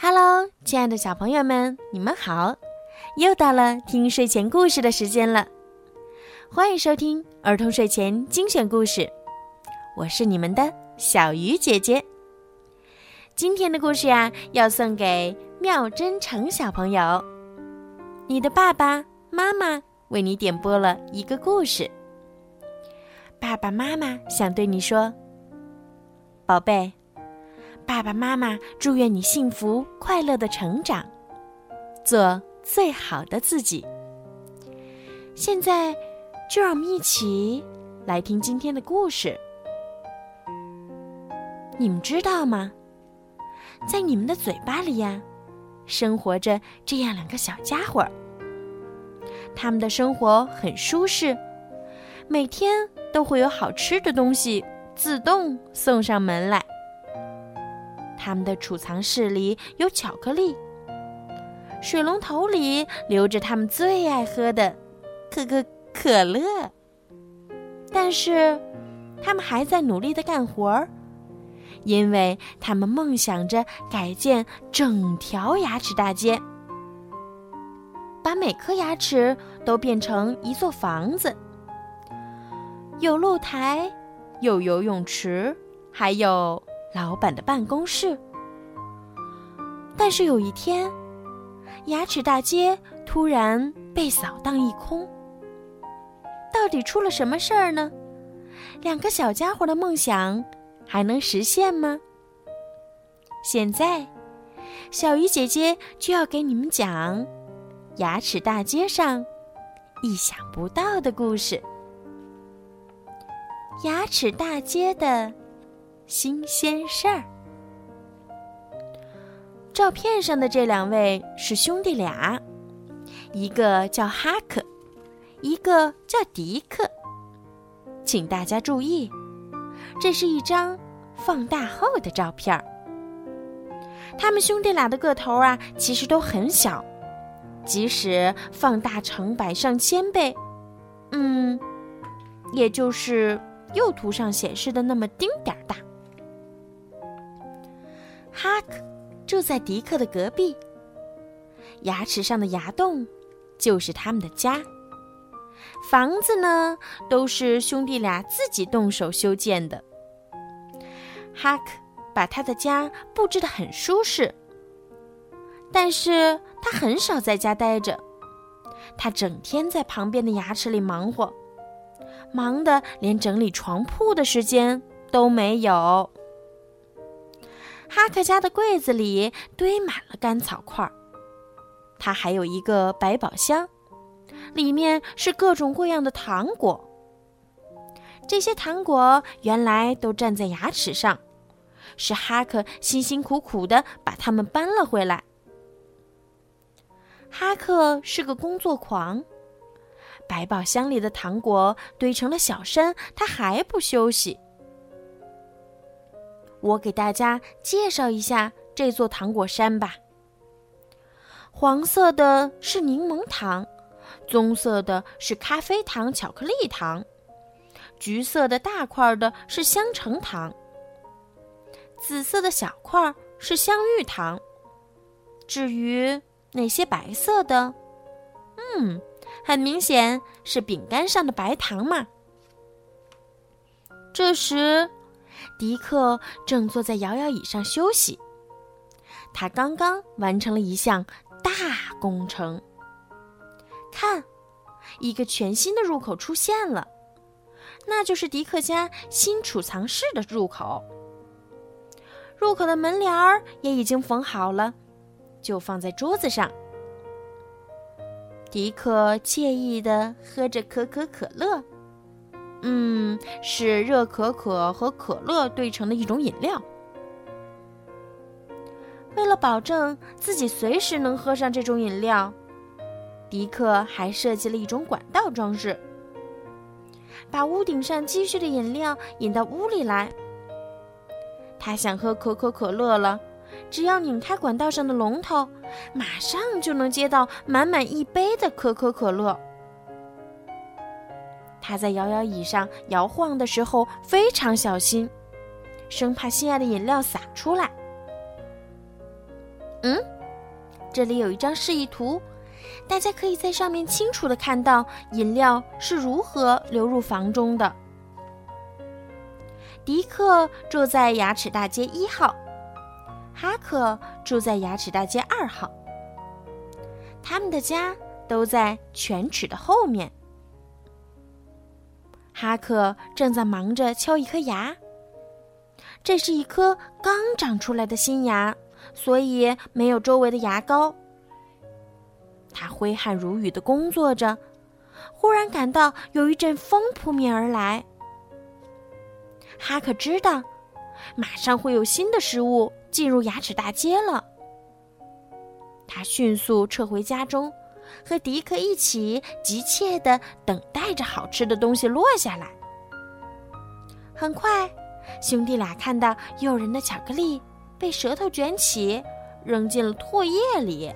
Hello，亲爱的小朋友们，你们好！又到了听睡前故事的时间了，欢迎收听儿童睡前精选故事。我是你们的小鱼姐姐。今天的故事呀，要送给妙真诚小朋友。你的爸爸妈妈为你点播了一个故事。爸爸妈妈想对你说，宝贝。爸爸妈妈祝愿你幸福快乐的成长，做最好的自己。现在，就让我们一起来听今天的故事。你们知道吗？在你们的嘴巴里呀，生活着这样两个小家伙。他们的生活很舒适，每天都会有好吃的东西自动送上门来。他们的储藏室里有巧克力，水龙头里流着他们最爱喝的可可可乐。但是，他们还在努力的干活儿，因为他们梦想着改建整条牙齿大街，把每颗牙齿都变成一座房子，有露台，有游泳池，还有。老板的办公室。但是有一天，牙齿大街突然被扫荡一空。到底出了什么事儿呢？两个小家伙的梦想还能实现吗？现在，小鱼姐姐就要给你们讲牙齿大街上意想不到的故事。牙齿大街的。新鲜事儿。照片上的这两位是兄弟俩，一个叫哈克，一个叫迪克。请大家注意，这是一张放大后的照片儿。他们兄弟俩的个头啊，其实都很小，即使放大成百上千倍，嗯，也就是右图上显示的那么丁点儿大。哈克住在迪克的隔壁。牙齿上的牙洞就是他们的家。房子呢，都是兄弟俩自己动手修建的。哈克把他的家布置得很舒适，但是他很少在家待着。他整天在旁边的牙齿里忙活，忙得连整理床铺的时间都没有。哈克家的柜子里堆满了干草块儿，他还有一个百宝箱，里面是各种各样的糖果。这些糖果原来都站在牙齿上，是哈克辛辛苦苦的把它们搬了回来。哈克是个工作狂，百宝箱里的糖果堆成了小山，他还不休息。我给大家介绍一下这座糖果山吧。黄色的是柠檬糖，棕色的是咖啡糖、巧克力糖，橘色的大块的是香橙糖，紫色的小块是香芋糖。至于那些白色的，嗯，很明显是饼干上的白糖嘛。这时。迪克正坐在摇摇椅上休息。他刚刚完成了一项大工程。看，一个全新的入口出现了，那就是迪克家新储藏室的入口。入口的门帘儿也已经缝好了，就放在桌子上。迪克惬意地喝着可口可乐。嗯，是热可可和可乐兑成的一种饮料。为了保证自己随时能喝上这种饮料，迪克还设计了一种管道装置，把屋顶上积蓄的饮料引到屋里来。他想喝可口可乐了，只要拧开管道上的龙头，马上就能接到满满一杯的可口可乐。他在摇摇椅上摇晃的时候非常小心，生怕心爱的饮料洒出来。嗯，这里有一张示意图，大家可以在上面清楚的看到饮料是如何流入房中的。迪克住在牙齿大街一号，哈克住在牙齿大街二号。他们的家都在犬齿的后面。哈克正在忙着敲一颗牙，这是一颗刚长出来的新牙，所以没有周围的牙膏。他挥汗如雨的工作着，忽然感到有一阵风扑面而来。哈克知道，马上会有新的食物进入牙齿大街了。他迅速撤回家中。和迪克一起急切地等待着好吃的东西落下来。很快，兄弟俩看到诱人的巧克力被舌头卷起，扔进了唾液里。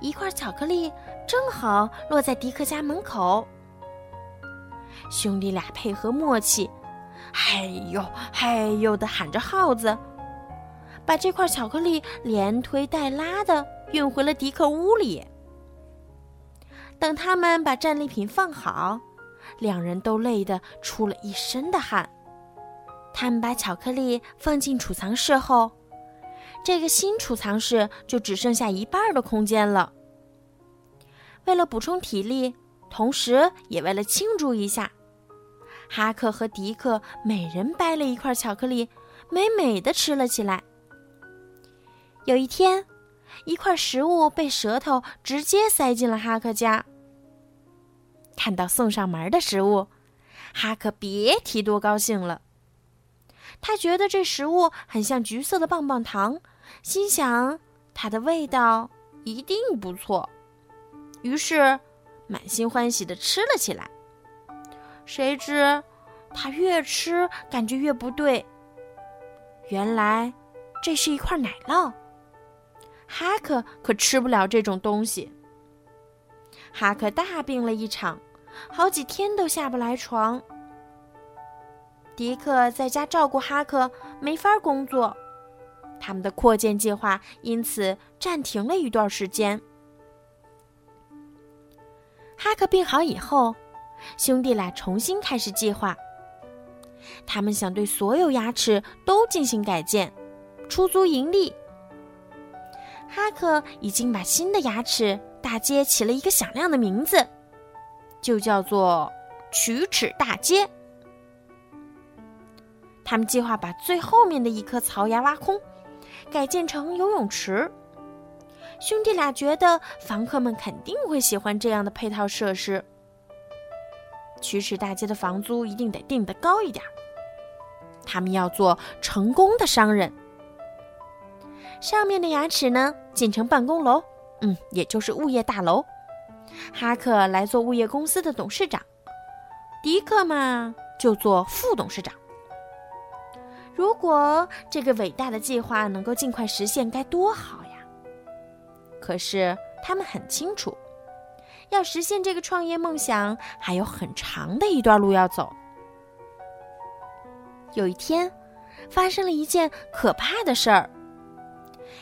一块巧克力正好落在迪克家门口。兄弟俩配合默契，“嗨呦嗨呦”的喊着号子，把这块巧克力连推带拉的。运回了迪克屋里。等他们把战利品放好，两人都累得出了一身的汗。他们把巧克力放进储藏室后，这个新储藏室就只剩下一半的空间了。为了补充体力，同时也为了庆祝一下，哈克和迪克每人掰了一块巧克力，美美的吃了起来。有一天。一块食物被舌头直接塞进了哈克家。看到送上门的食物，哈克别提多高兴了。他觉得这食物很像橘色的棒棒糖，心想它的味道一定不错，于是满心欢喜地吃了起来。谁知他越吃感觉越不对，原来这是一块奶酪。哈克可吃不了这种东西。哈克大病了一场，好几天都下不来床。迪克在家照顾哈克，没法工作，他们的扩建计划因此暂停了一段时间。哈克病好以后，兄弟俩重新开始计划。他们想对所有牙齿都进行改建，出租盈利。哈克已经把新的牙齿大街起了一个响亮的名字，就叫做“龋齿大街”。他们计划把最后面的一颗槽牙挖空，改建成游泳池。兄弟俩觉得房客们肯定会喜欢这样的配套设施。龋齿大街的房租一定得定得高一点。他们要做成功的商人。上面的牙齿呢，建成办公楼，嗯，也就是物业大楼。哈克来做物业公司的董事长，迪克嘛就做副董事长。如果这个伟大的计划能够尽快实现，该多好呀！可是他们很清楚，要实现这个创业梦想，还有很长的一段路要走。有一天，发生了一件可怕的事儿。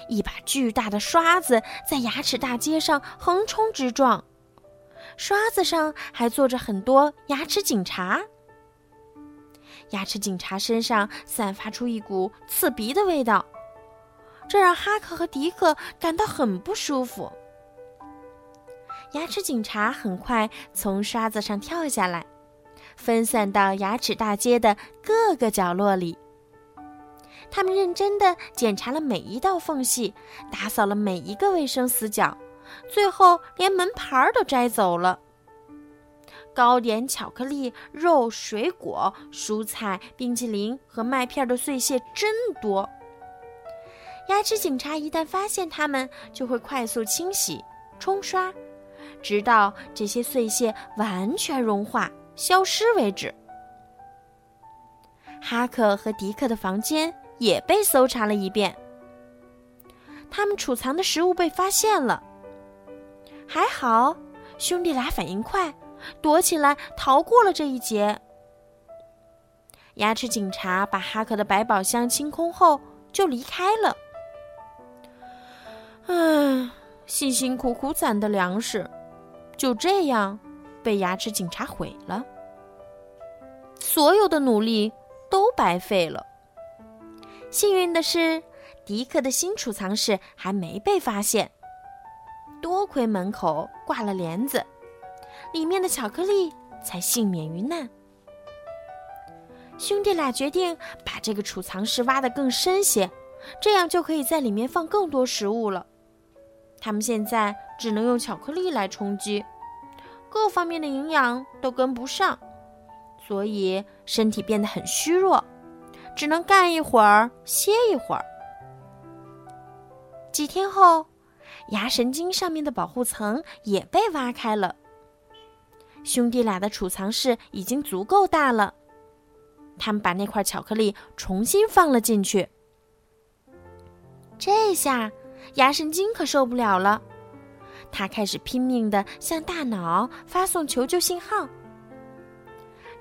一把巨大的刷子在牙齿大街上横冲直撞，刷子上还坐着很多牙齿警察。牙齿警察身上散发出一股刺鼻的味道，这让哈克和迪克感到很不舒服。牙齿警察很快从刷子上跳下来，分散到牙齿大街的各个角落里。他们认真地检查了每一道缝隙，打扫了每一个卫生死角，最后连门牌儿都摘走了。糕点、巧克力、肉、水果、蔬菜、冰淇淋和麦片的碎屑真多。牙齿警察一旦发现它们，就会快速清洗、冲刷，直到这些碎屑完全融化、消失为止。哈克和迪克的房间。也被搜查了一遍，他们储藏的食物被发现了。还好，兄弟俩反应快，躲起来逃过了这一劫。牙齿警察把哈克的百宝箱清空后就离开了。唉，辛辛苦苦攒的粮食，就这样被牙齿警察毁了。所有的努力都白费了。幸运的是，迪克的新储藏室还没被发现。多亏门口挂了帘子，里面的巧克力才幸免于难。兄弟俩决定把这个储藏室挖得更深些，这样就可以在里面放更多食物了。他们现在只能用巧克力来充饥，各方面的营养都跟不上，所以身体变得很虚弱，只能干一会儿歇一会儿。几天后，牙神经上面的保护层也被挖开了。兄弟俩的储藏室已经足够大了。他们把那块巧克力重新放了进去。这下牙神经可受不了了，他开始拼命的向大脑发送求救信号。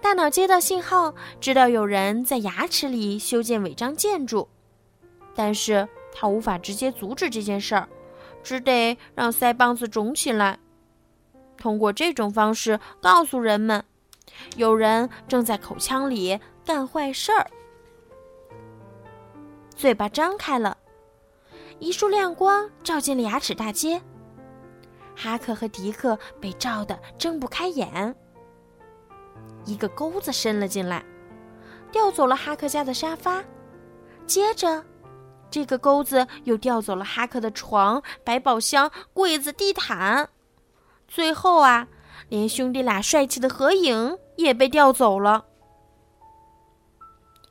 大脑接到信号，知道有人在牙齿里修建违章建筑，但是他无法直接阻止这件事儿，只得让腮帮子肿起来，通过这种方式告诉人们，有人正在口腔里。干坏事儿，嘴巴张开了，一束亮光照进了牙齿大街。哈克和迪克被照得睁不开眼。一个钩子伸了进来，调走了哈克家的沙发。接着，这个钩子又调走了哈克的床、百宝箱、柜子、地毯。最后啊，连兄弟俩帅气的合影也被调走了。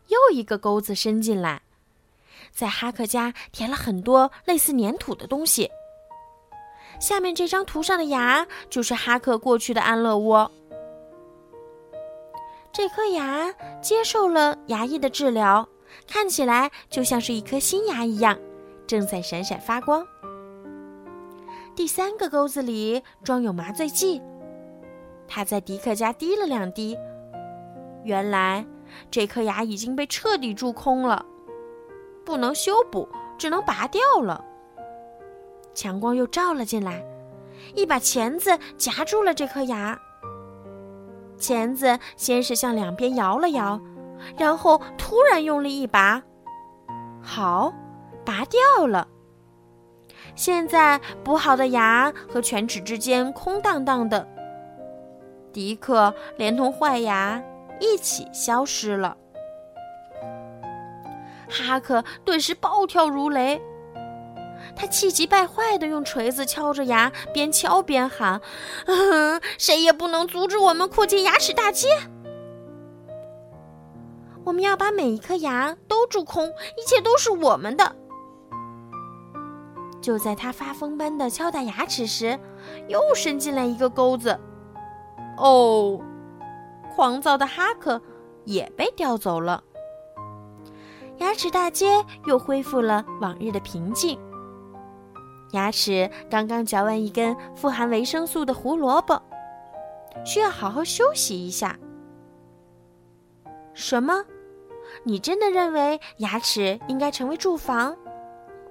又一个钩子伸进来，在哈克家填了很多类似粘土的东西。下面这张图上的牙就是哈克过去的安乐窝。这颗牙接受了牙医的治疗，看起来就像是一颗新牙一样，正在闪闪发光。第三个钩子里装有麻醉剂，他在迪克家滴了两滴。原来。这颗牙已经被彻底蛀空了，不能修补，只能拔掉了。强光又照了进来，一把钳子夹住了这颗牙。钳子先是向两边摇了摇，然后突然用力一拔，好，拔掉了。现在补好的牙和犬齿之间空荡荡的，迪克连同坏牙。一起消失了。哈克顿时暴跳如雷，他气急败坏的用锤子敲着牙，边敲边喊：“谁也不能阻止我们扩建牙齿大街！我们要把每一颗牙都蛀空，一切都是我们的！”就在他发疯般的敲打牙齿时，又伸进来一个钩子。哦！狂躁的哈克也被调走了，牙齿大街又恢复了往日的平静。牙齿刚刚嚼完一根富含维生素的胡萝卜，需要好好休息一下。什么？你真的认为牙齿应该成为住房？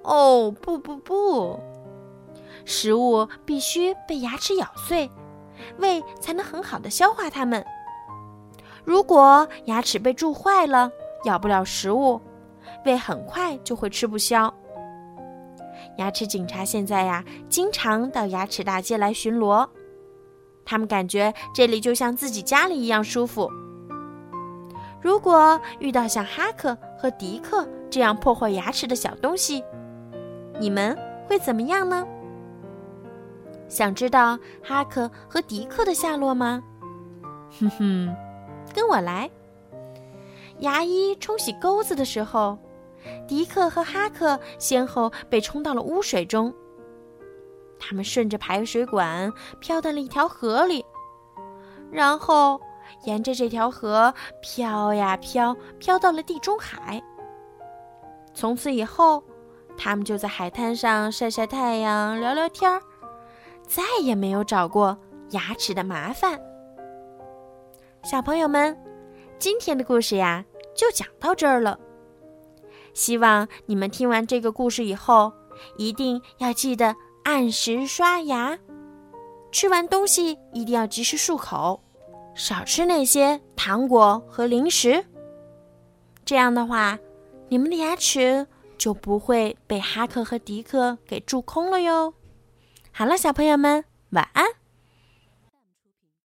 哦，不不不，食物必须被牙齿咬碎，胃才能很好的消化它们。如果牙齿被蛀坏了，咬不了食物，胃很快就会吃不消。牙齿警察现在呀，经常到牙齿大街来巡逻，他们感觉这里就像自己家里一样舒服。如果遇到像哈克和迪克这样破坏牙齿的小东西，你们会怎么样呢？想知道哈克和迪克的下落吗？哼哼。跟我来。牙医冲洗钩子的时候，迪克和哈克先后被冲到了污水中。他们顺着排水管飘到了一条河里，然后沿着这条河飘呀飘，飘到了地中海。从此以后，他们就在海滩上晒晒太阳、聊聊天儿，再也没有找过牙齿的麻烦。小朋友们，今天的故事呀就讲到这儿了。希望你们听完这个故事以后，一定要记得按时刷牙。吃完东西一定要及时漱口，少吃那些糖果和零食。这样的话，你们的牙齿就不会被哈克和迪克给蛀空了哟。好了，小朋友们，晚安。